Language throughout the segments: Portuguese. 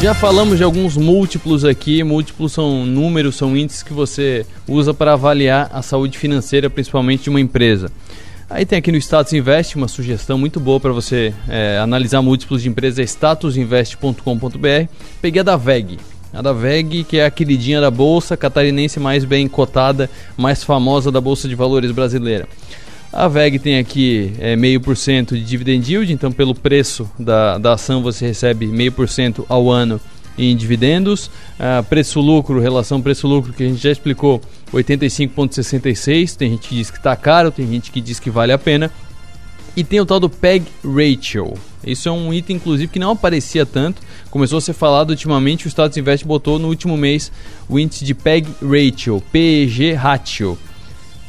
Já falamos de alguns múltiplos aqui. Múltiplos são números, são índices que você usa para avaliar a saúde financeira, principalmente de uma empresa. Aí tem aqui no Status Invest uma sugestão muito boa para você é, analisar múltiplos de empresa, é statusinvest.com.br. Peguei a da VEG. A da VEG, que é a queridinha da bolsa catarinense mais bem cotada, mais famosa da bolsa de valores brasileira. A VEG tem aqui é, meio por cento de dividend yield, então pelo preço da, da ação você recebe meio por cento ao ano em dividendos. Ah, preço-lucro, relação preço-lucro que a gente já explicou, 85,66. Tem gente que diz que está caro, tem gente que diz que vale a pena. E tem o tal do PEG Ratio. Isso é um item, inclusive, que não aparecia tanto. Começou a ser falado ultimamente. O Status Invest botou no último mês o índice de PEG Ratio, PEG Ratio.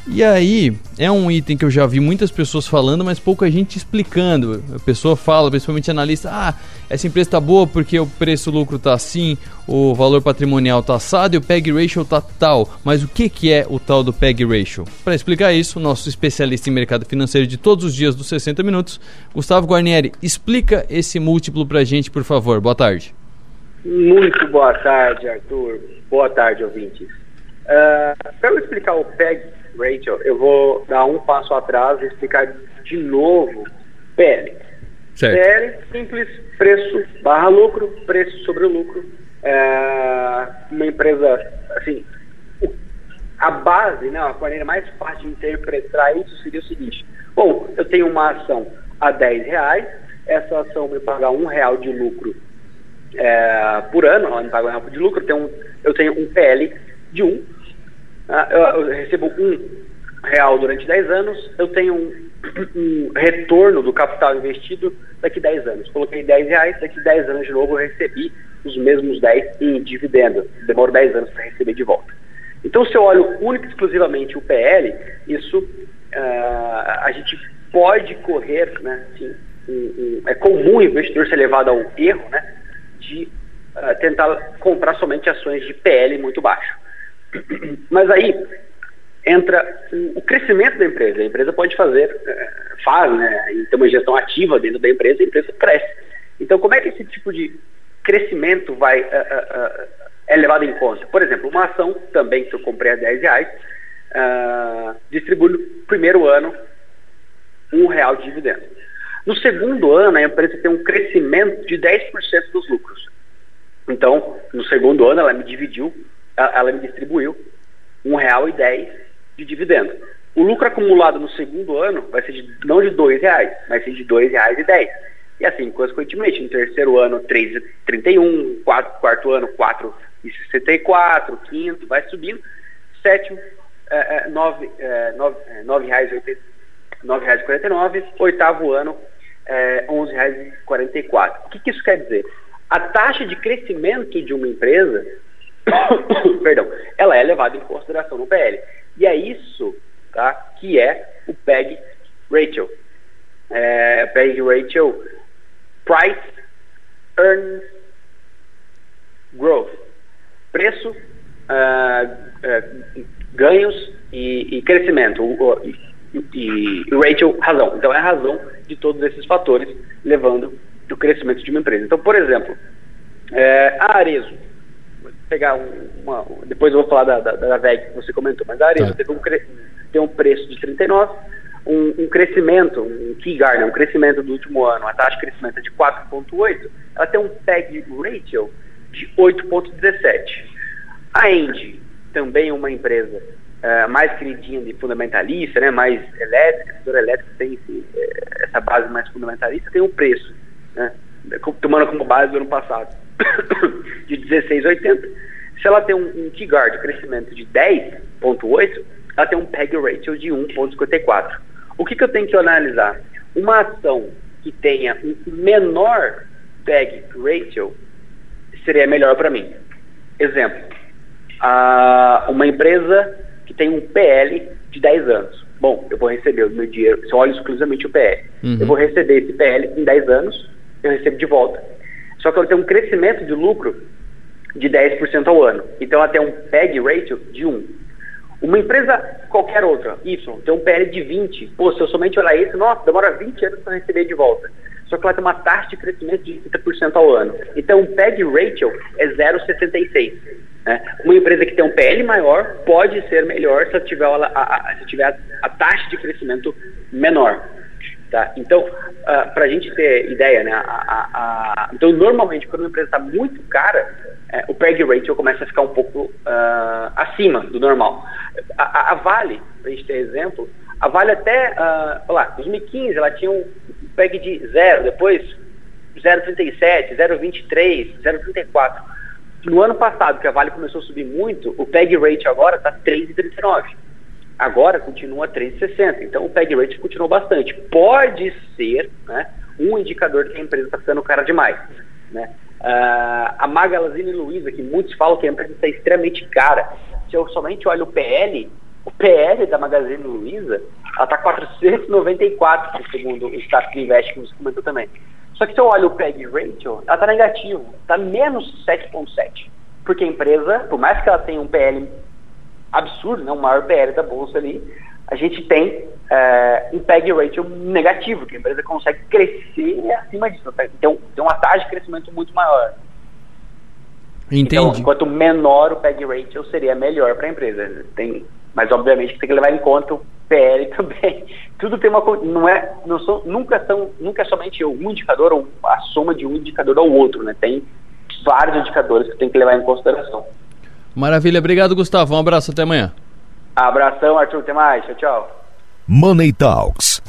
E aí, é um item que eu já vi muitas pessoas falando, mas pouca gente explicando. A pessoa fala, principalmente analista, ah, essa empresa está boa porque o preço-lucro está assim, o valor patrimonial está assado e o PEG Ratio está tal. Mas o que, que é o tal do PEG Ratio? Para explicar isso, o nosso especialista em mercado financeiro de todos os dias dos 60 minutos, Gustavo Guarnieri, explica esse múltiplo para a gente, por favor. Boa tarde. Muito boa tarde, Arthur. Boa tarde, ouvintes. Uh, para eu explicar o PEG Rachel, eu vou dar um passo atrás e explicar de novo PL. Certo. PL, simples, preço barra lucro, preço sobre o lucro. É uma empresa, assim, a base, né, a maneira mais fácil de interpretar isso seria o seguinte. Bom, eu tenho uma ação a 10 reais, essa ação me paga um real de lucro é, por ano, ela me paga um real de lucro, eu tenho um, eu tenho um PL de 1, ah, eu recebo um real durante 10 anos, eu tenho um, um retorno do capital investido daqui 10 anos. Coloquei 10 reais, daqui 10 anos de novo eu recebi os mesmos 10 em dividendo. Demoro 10 anos para receber de volta. Então, se eu olho único e exclusivamente o PL, isso uh, a gente pode correr, né, assim, um, um, é comum o investidor ser levado ao erro né, de uh, tentar comprar somente ações de PL muito baixo. Mas aí entra o crescimento da empresa. A empresa pode fazer, eh, faz, né, tem uma gestão ativa dentro da empresa, a empresa cresce. Então, como é que esse tipo de crescimento vai uh, uh, é levado em conta? Por exemplo, uma ação também que eu comprei a 10 reais, uh, distribui no primeiro ano um real de dividendo. No segundo ano, a empresa tem um crescimento de 10% dos lucros. Então, no segundo ano, ela me dividiu ela me distribuiu R$ 1,10 de dividendo. O lucro acumulado no segundo ano vai ser de, não de R$ reais, vai ser de R$ 2,10. E assim, consequentemente, no terceiro ano, 3,31, quarto, quarto ano, 4,64, quinto, vai subindo. Sétimo, é, é, 9, é, 9, é, 9 reais, 9,49, oitavo ano, é, 11,44. O que, que isso quer dizer? A taxa de crescimento de uma empresa perdão, ela é levada em consideração no PL. E é isso tá, que é o PEG Ratio. É, PEG Ratio, Price Earnings Growth. Preço, uh, uh, ganhos e, e crescimento. O, e, e, ratio, razão. Então é a razão de todos esses fatores levando o crescimento de uma empresa. Então, por exemplo, é, a Arezo pegar uma. Depois eu vou falar da, da, da VEG que você comentou, mas a Arezzo tá. teve um, tem um preço de 39, um, um crescimento, um key garner, um crescimento do último ano, a taxa de crescimento é de 4,8, ela tem um PEG ratio de 8,17. A Engie, também uma empresa uh, mais queridinha de fundamentalista, né, mais elétrica, setor elétrico tem esse, eh, essa base mais fundamentalista, tem um preço, né, tomando como base do ano passado de 16,80. Se ela tem um, um T-Guard de crescimento de 10,8, ela tem um PEG ratio de 1,54. O que, que eu tenho que analisar? Uma ação que tenha um menor PEG ratio seria melhor para mim. Exemplo, a, uma empresa que tem um PL de 10 anos. Bom, eu vou receber o meu dinheiro, se eu olho exclusivamente o PL, uhum. eu vou receber esse PL em 10 anos, eu recebo de volta. Só que ela tem um crescimento de lucro de 10% ao ano. Então ela tem um PEG ratio de 1. Uma empresa qualquer outra, Y, tem um PL de 20. Pô, se eu somente olhar isso, nossa, demora 20 anos para receber de volta. só que ela tem uma taxa de crescimento de 30% ao ano. Então, o PEG ratio é 0,76. Né? Uma empresa que tem um PL maior pode ser melhor se tiver, a, a, se tiver a, a taxa de crescimento menor. Tá? Então, uh, para a gente ter ideia, né, a, a, a, então normalmente quando uma empresa está muito cara, é, o PEG ratio começa a ficar um pouco uh, acima do normal. A, Vale, para a gente ter exemplo, a Vale até, uh, lá, 2015 ela tinha um PEG de 0, depois 0,37, 0,23, 0,34. No ano passado, que a Vale começou a subir muito, o PEG rate agora está 3,39. Agora continua 3,60. Então o PEG rate continuou bastante. Pode ser né, um indicador que a empresa está ficando cara demais. Né? Uh, a Magazine Luiza, que muitos falam que a empresa está extremamente cara. Se eu somente olho o PL, o PL da Magazine Luiza, ela está 494, segundo o status Invest, que você comentou também. Só que se eu olho o PEG ratio, ela está negativo, está menos 7,7. Porque a empresa, por mais que ela tenha um PL absurdo, né, o maior PL da bolsa ali, a gente tem é, um PEG ratio negativo, que a empresa consegue crescer acima disso. Tem, tem uma taxa de crescimento muito maior. Entendi. Então, quanto menor o PEG ratio, seria melhor para a empresa. Tem, mas, obviamente, tem que levar em conta o PL também. Tudo tem uma. Não é, não são, nunca, são, nunca é somente um indicador ou a soma de um indicador ao outro, né? Tem vários indicadores que tem que levar em consideração. Maravilha, obrigado, Gustavo. Um abraço, até amanhã. Abração, Arthur, até mais. Tchau, tchau. Money Talks